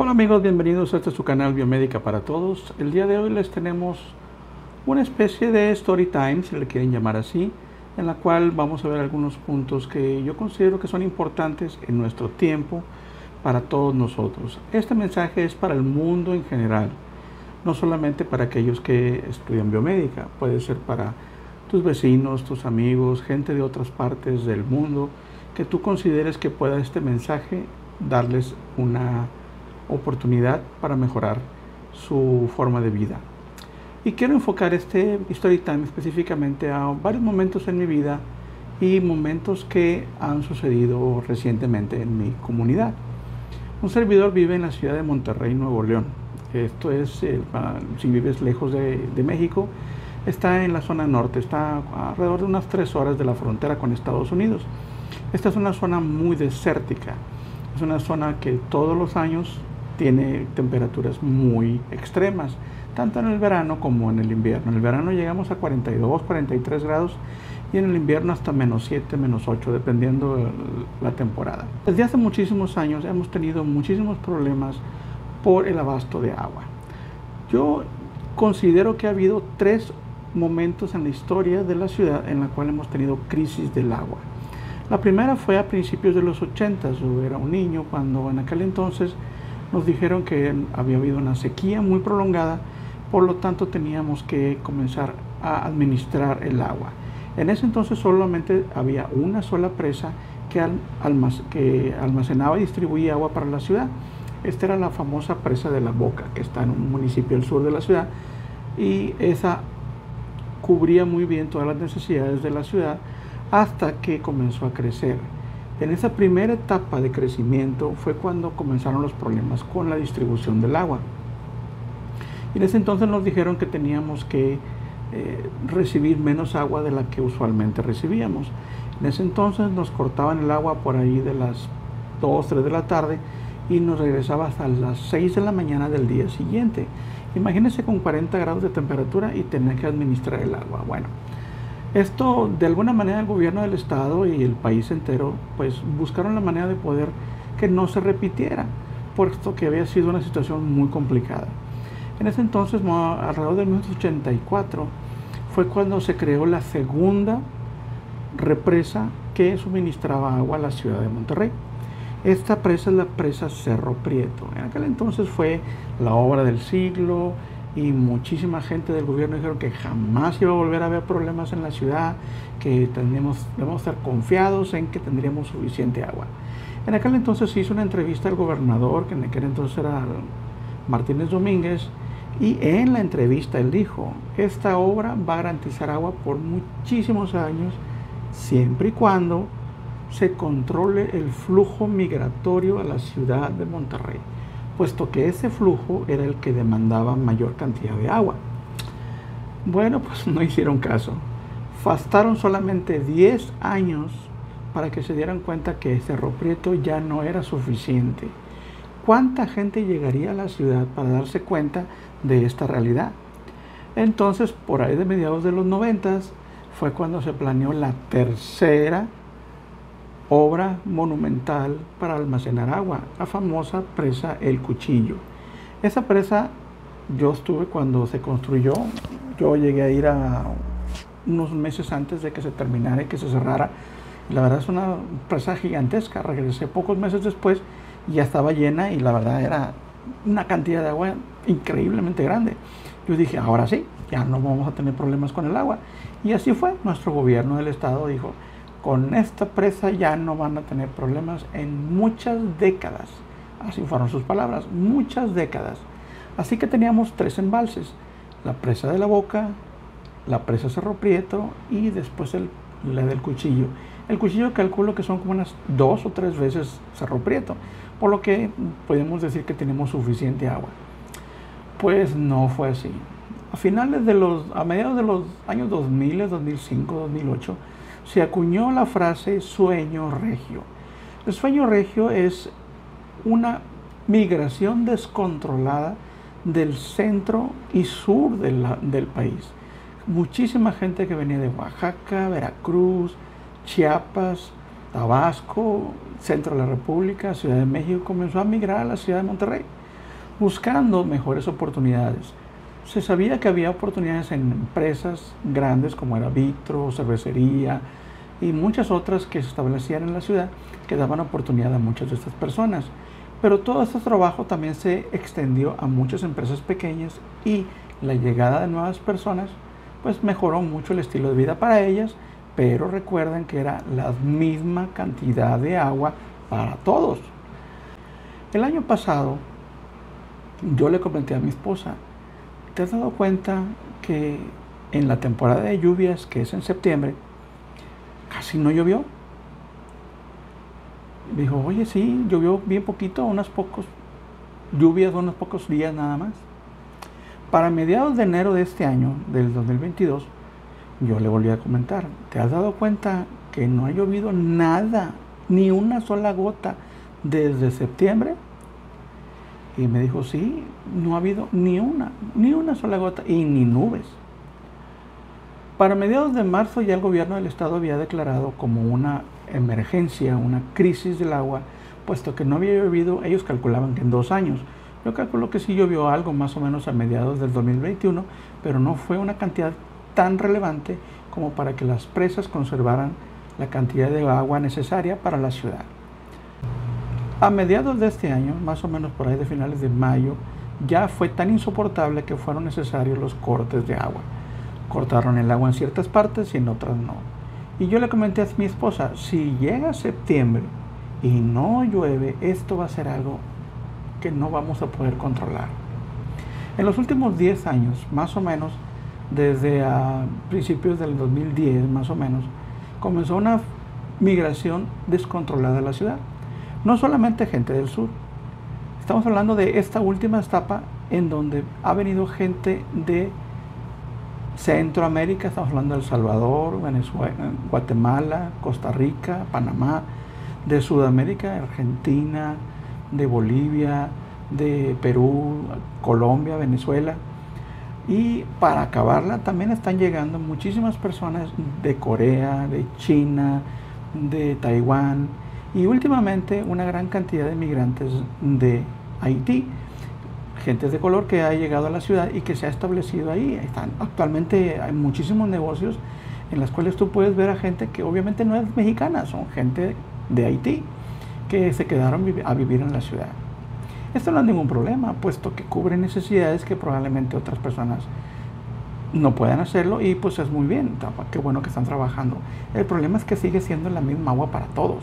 Hola amigos, bienvenidos a este su canal Biomédica para Todos. El día de hoy les tenemos una especie de story time, si le quieren llamar así, en la cual vamos a ver algunos puntos que yo considero que son importantes en nuestro tiempo para todos nosotros. Este mensaje es para el mundo en general, no solamente para aquellos que estudian biomédica, puede ser para tus vecinos, tus amigos, gente de otras partes del mundo, que tú consideres que pueda este mensaje darles una oportunidad para mejorar su forma de vida. Y quiero enfocar este Story Time específicamente a varios momentos en mi vida y momentos que han sucedido recientemente en mi comunidad. Un servidor vive en la ciudad de Monterrey, Nuevo León. Esto es, si vives lejos de, de México, está en la zona norte, está alrededor de unas tres horas de la frontera con Estados Unidos. Esta es una zona muy desértica, es una zona que todos los años tiene temperaturas muy extremas, tanto en el verano como en el invierno. En el verano llegamos a 42, 43 grados y en el invierno hasta menos 7, menos 8, dependiendo de la temporada. Desde hace muchísimos años hemos tenido muchísimos problemas por el abasto de agua. Yo considero que ha habido tres momentos en la historia de la ciudad en la cual hemos tenido crisis del agua. La primera fue a principios de los 80, yo era un niño cuando en aquel entonces nos dijeron que había habido una sequía muy prolongada, por lo tanto teníamos que comenzar a administrar el agua. En ese entonces solamente había una sola presa que, almacenaba y distribuía agua para la ciudad. Esta era la famosa presa de la Boca, que está en un municipio al sur de la ciudad, y esa cubría muy bien todas las necesidades de la ciudad hasta que comenzó a crecer. En esa primera etapa de crecimiento fue cuando comenzaron los problemas con la distribución del agua. Y en ese entonces nos dijeron que teníamos que eh, recibir menos agua de la que usualmente recibíamos. En ese entonces nos cortaban el agua por ahí de las 2, 3 de la tarde y nos regresaba hasta las 6 de la mañana del día siguiente. Imagínense con 40 grados de temperatura y tener que administrar el agua. Bueno, esto, de alguna manera, el gobierno del Estado y el país entero, pues buscaron la manera de poder que no se repitiera, puesto que había sido una situación muy complicada. En ese entonces, alrededor de 1984, fue cuando se creó la segunda represa que suministraba agua a la ciudad de Monterrey. Esta presa es la presa Cerro Prieto. En aquel entonces fue la obra del siglo, y muchísima gente del gobierno dijeron que jamás iba a volver a haber problemas en la ciudad, que debemos estar confiados en que tendríamos suficiente agua. En aquel entonces se hizo una entrevista al gobernador, que en aquel entonces era Martínez Domínguez, y en la entrevista él dijo, esta obra va a garantizar agua por muchísimos años, siempre y cuando se controle el flujo migratorio a la ciudad de Monterrey puesto que ese flujo era el que demandaba mayor cantidad de agua. Bueno, pues no hicieron caso. Fastaron solamente 10 años para que se dieran cuenta que Cerro Prieto ya no era suficiente. ¿Cuánta gente llegaría a la ciudad para darse cuenta de esta realidad? Entonces, por ahí de mediados de los 90 fue cuando se planeó la tercera obra monumental para almacenar agua, la famosa presa El Cuchillo. Esa presa yo estuve cuando se construyó, yo llegué a ir a unos meses antes de que se terminara y que se cerrara. La verdad es una presa gigantesca, regresé pocos meses después y ya estaba llena y la verdad era una cantidad de agua increíblemente grande. Yo dije, ahora sí, ya no vamos a tener problemas con el agua. Y así fue, nuestro gobierno del estado dijo, con esta presa ya no van a tener problemas en muchas décadas. Así fueron sus palabras, muchas décadas. Así que teníamos tres embalses, la presa de la boca, la presa Cerro Prieto y después la del cuchillo. El cuchillo calculo que son como unas dos o tres veces Cerro Prieto, por lo que podemos decir que tenemos suficiente agua. Pues no fue así. A finales de los, a mediados de los años 2000, 2005, 2008, se acuñó la frase sueño regio. El sueño regio es una migración descontrolada del centro y sur del país. Muchísima gente que venía de Oaxaca, Veracruz, Chiapas, Tabasco, centro de la República, Ciudad de México, comenzó a migrar a la ciudad de Monterrey. buscando mejores oportunidades. Se sabía que había oportunidades en empresas grandes como era Vitro, cervecería y muchas otras que se establecían en la ciudad que daban oportunidad a muchas de estas personas. Pero todo este trabajo también se extendió a muchas empresas pequeñas y la llegada de nuevas personas pues mejoró mucho el estilo de vida para ellas, pero recuerden que era la misma cantidad de agua para todos. El año pasado yo le comenté a mi esposa, ¿te has dado cuenta que en la temporada de lluvias, que es en septiembre, casi no llovió? Dijo, oye, sí, llovió bien poquito, unos pocos lluvias, unos pocos días nada más. Para mediados de enero de este año, del 2022, yo le volví a comentar, ¿te has dado cuenta que no ha llovido nada, ni una sola gota desde septiembre? Y me dijo, sí, no ha habido ni una, ni una sola gota y ni nubes. Para mediados de marzo ya el gobierno del estado había declarado como una emergencia, una crisis del agua, puesto que no había llovido, ellos calculaban que en dos años. Yo calculo que sí llovió algo más o menos a mediados del 2021, pero no fue una cantidad tan relevante como para que las presas conservaran la cantidad de agua necesaria para la ciudad. A mediados de este año, más o menos por ahí de finales de mayo, ya fue tan insoportable que fueron necesarios los cortes de agua. Cortaron el agua en ciertas partes y en otras no. Y yo le comenté a mi esposa, si llega septiembre y no llueve, esto va a ser algo que no vamos a poder controlar. En los últimos 10 años, más o menos, desde principios del 2010, más o menos, comenzó una migración descontrolada a la ciudad no solamente gente del sur. Estamos hablando de esta última etapa en donde ha venido gente de Centroamérica, estamos hablando de El Salvador, Venezuela, Guatemala, Costa Rica, Panamá, de Sudamérica, Argentina, de Bolivia, de Perú, Colombia, Venezuela. Y para acabarla también están llegando muchísimas personas de Corea, de China, de Taiwán, y últimamente una gran cantidad de migrantes de Haití, gente de color que ha llegado a la ciudad y que se ha establecido ahí. Están, actualmente hay muchísimos negocios en los cuales tú puedes ver a gente que obviamente no es mexicana, son gente de Haití que se quedaron a vivir en la ciudad. Esto no es ningún problema, puesto que cubre necesidades que probablemente otras personas no puedan hacerlo y pues es muy bien, qué bueno que están trabajando. El problema es que sigue siendo la misma agua para todos.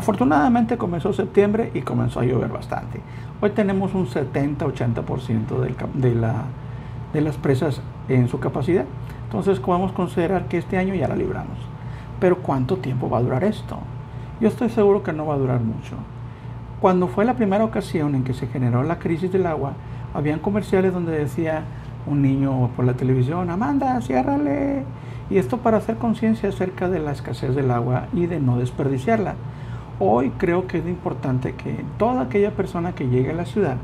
Afortunadamente comenzó septiembre y comenzó a llover bastante. Hoy tenemos un 70-80% de, la, de las presas en su capacidad. Entonces podemos considerar que este año ya la libramos. Pero ¿cuánto tiempo va a durar esto? Yo estoy seguro que no va a durar mucho. Cuando fue la primera ocasión en que se generó la crisis del agua, habían comerciales donde decía un niño por la televisión, Amanda, ciérrale. Y esto para hacer conciencia acerca de la escasez del agua y de no desperdiciarla. Hoy creo que es importante que toda aquella persona que llegue a la ciudad,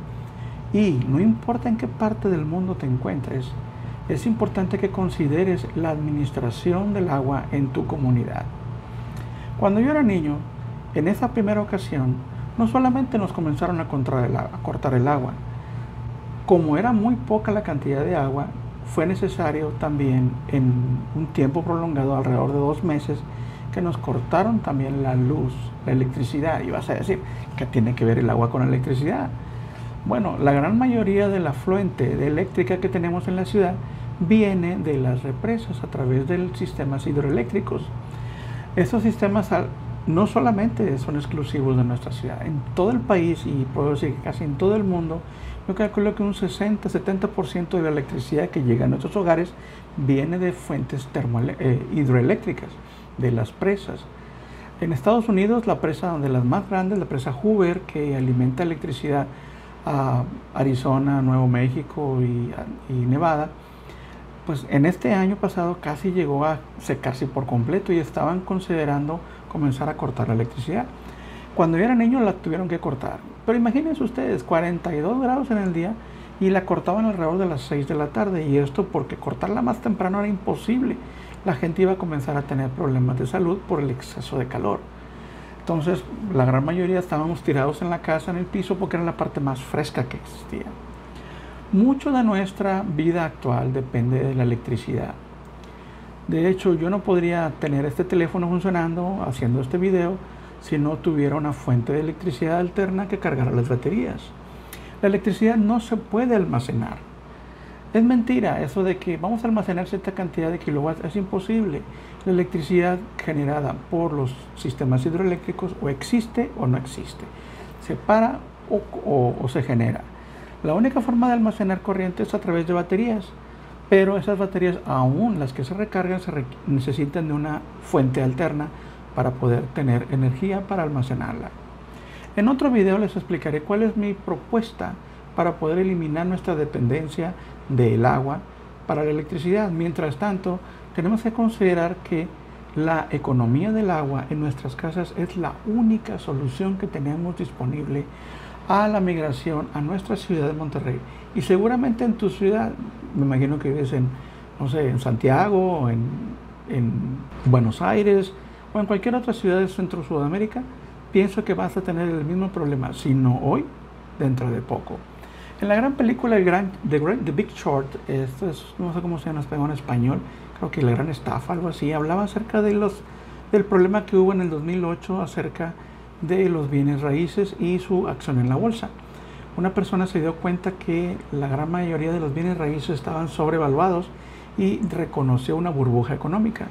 y no importa en qué parte del mundo te encuentres, es importante que consideres la administración del agua en tu comunidad. Cuando yo era niño, en esa primera ocasión, no solamente nos comenzaron a a cortar el agua, como era muy poca la cantidad de agua, fue necesario también en un tiempo prolongado, alrededor de dos meses, que nos cortaron también la luz, la electricidad. Y vas a decir, ¿qué tiene que ver el agua con la electricidad? Bueno, la gran mayoría de la fluente de eléctrica que tenemos en la ciudad viene de las represas a través de sistemas hidroeléctricos. Estos sistemas no solamente son exclusivos de nuestra ciudad, en todo el país y puedo decir que casi en todo el mundo, yo calculo que un 60-70% de la electricidad que llega a nuestros hogares viene de fuentes eh, hidroeléctricas de las presas. En Estados Unidos, la presa de las más grandes, la presa Hoover, que alimenta electricidad a Arizona, Nuevo México y, Nevada, pues en este año pasado casi llegó a secarse por completo y estaban considerando comenzar a cortar la electricidad. Cuando yo era niño la tuvieron que cortar. Pero imagínense ustedes, 42 grados en el día y la cortaban alrededor de las 6 de la tarde. Y esto porque cortarla más temprano era imposible la gente iba a comenzar a tener problemas de salud por el exceso de calor. Entonces, la gran mayoría estábamos tirados en la casa, en el piso, porque era la parte más fresca que existía. Mucho de nuestra vida actual depende de la electricidad. De hecho, yo no podría tener este teléfono funcionando haciendo este video si no tuviera una fuente de electricidad alterna que cargara las baterías. La electricidad no se puede almacenar. Es mentira eso de que vamos a almacenar cierta cantidad de kilowatts. Es imposible. La electricidad generada por los sistemas hidroeléctricos o existe o no existe. Se para o, se genera. La única forma de almacenar corriente es a través de baterías. Pero esas baterías, aún las que se recargan, se necesitan de una fuente alterna para poder tener energía para almacenarla. En otro video les explicaré cuál es mi propuesta para poder eliminar nuestra dependencia del agua para la electricidad. Mientras tanto, tenemos que considerar que la economía del agua en nuestras casas es la única solución que tenemos disponible a la migración a nuestra ciudad de Monterrey. Y seguramente en tu ciudad, me imagino que vives en, no sé, en Santiago, en, en Buenos Aires, o en cualquier otra ciudad de Centro Sudamérica, pienso que vas a tener el mismo problema, si no hoy, dentro de poco. En la gran película el gran, The, Big Short, esto es, no sé cómo se llama en español, creo que La Gran Estafa, algo así, hablaba acerca de los, del problema que hubo en el 2008 acerca de los bienes raíces y su acción en la bolsa. Una persona se dio cuenta que la gran mayoría de los bienes raíces estaban sobrevaluados y reconoció una burbuja económica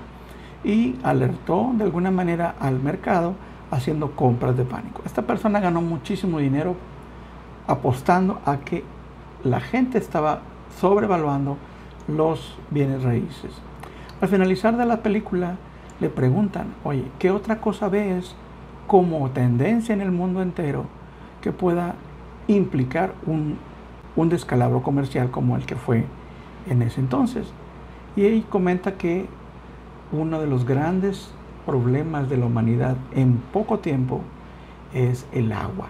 y alertó de alguna manera al mercado haciendo compras de pánico. Esta persona ganó muchísimo dinero apostando a que la gente estaba sobrevaluando los bienes raíces. Al finalizar de la película le preguntan, oye, ¿qué otra cosa ves como tendencia en el mundo entero que pueda implicar un, un descalabro comercial como el que fue en ese entonces? Y él comenta que uno de los grandes problemas de la humanidad en poco tiempo es el agua.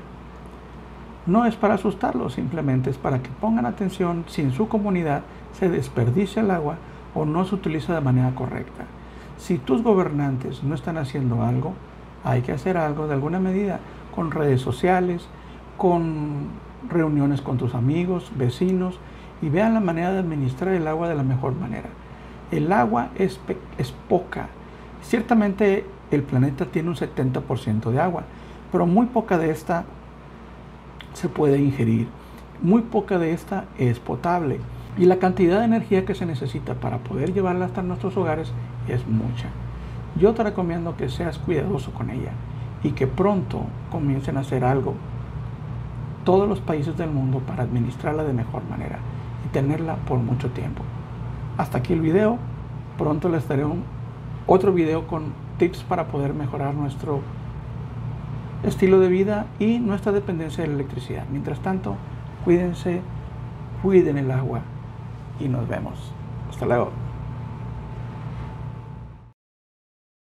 No es para asustarlos, simplemente es para que pongan atención si en su comunidad se desperdicia el agua o no se utiliza de manera correcta. Si tus gobernantes no están haciendo algo, hay que hacer algo de alguna medida con redes sociales, con reuniones con tus amigos, vecinos y vean la manera de administrar el agua de la mejor manera. El agua es, es poca, Ciertamente el planeta tiene un 70% de agua, pero muy poca de esta se puede ingerir. Muy poca de esta es potable. Y la cantidad de energía que se necesita para poder llevarla hasta nuestros hogares es mucha. Yo te recomiendo que seas cuidadoso con ella y que pronto comiencen a hacer algo todos los países del mundo para administrarla de mejor manera y tenerla por mucho tiempo. Hasta aquí el video. Pronto les daré un otro video con tips para poder mejorar nuestro estilo de vida y nuestra dependencia de la electricidad. Mientras tanto, cuídense, cuiden el agua y nos vemos. Hasta luego.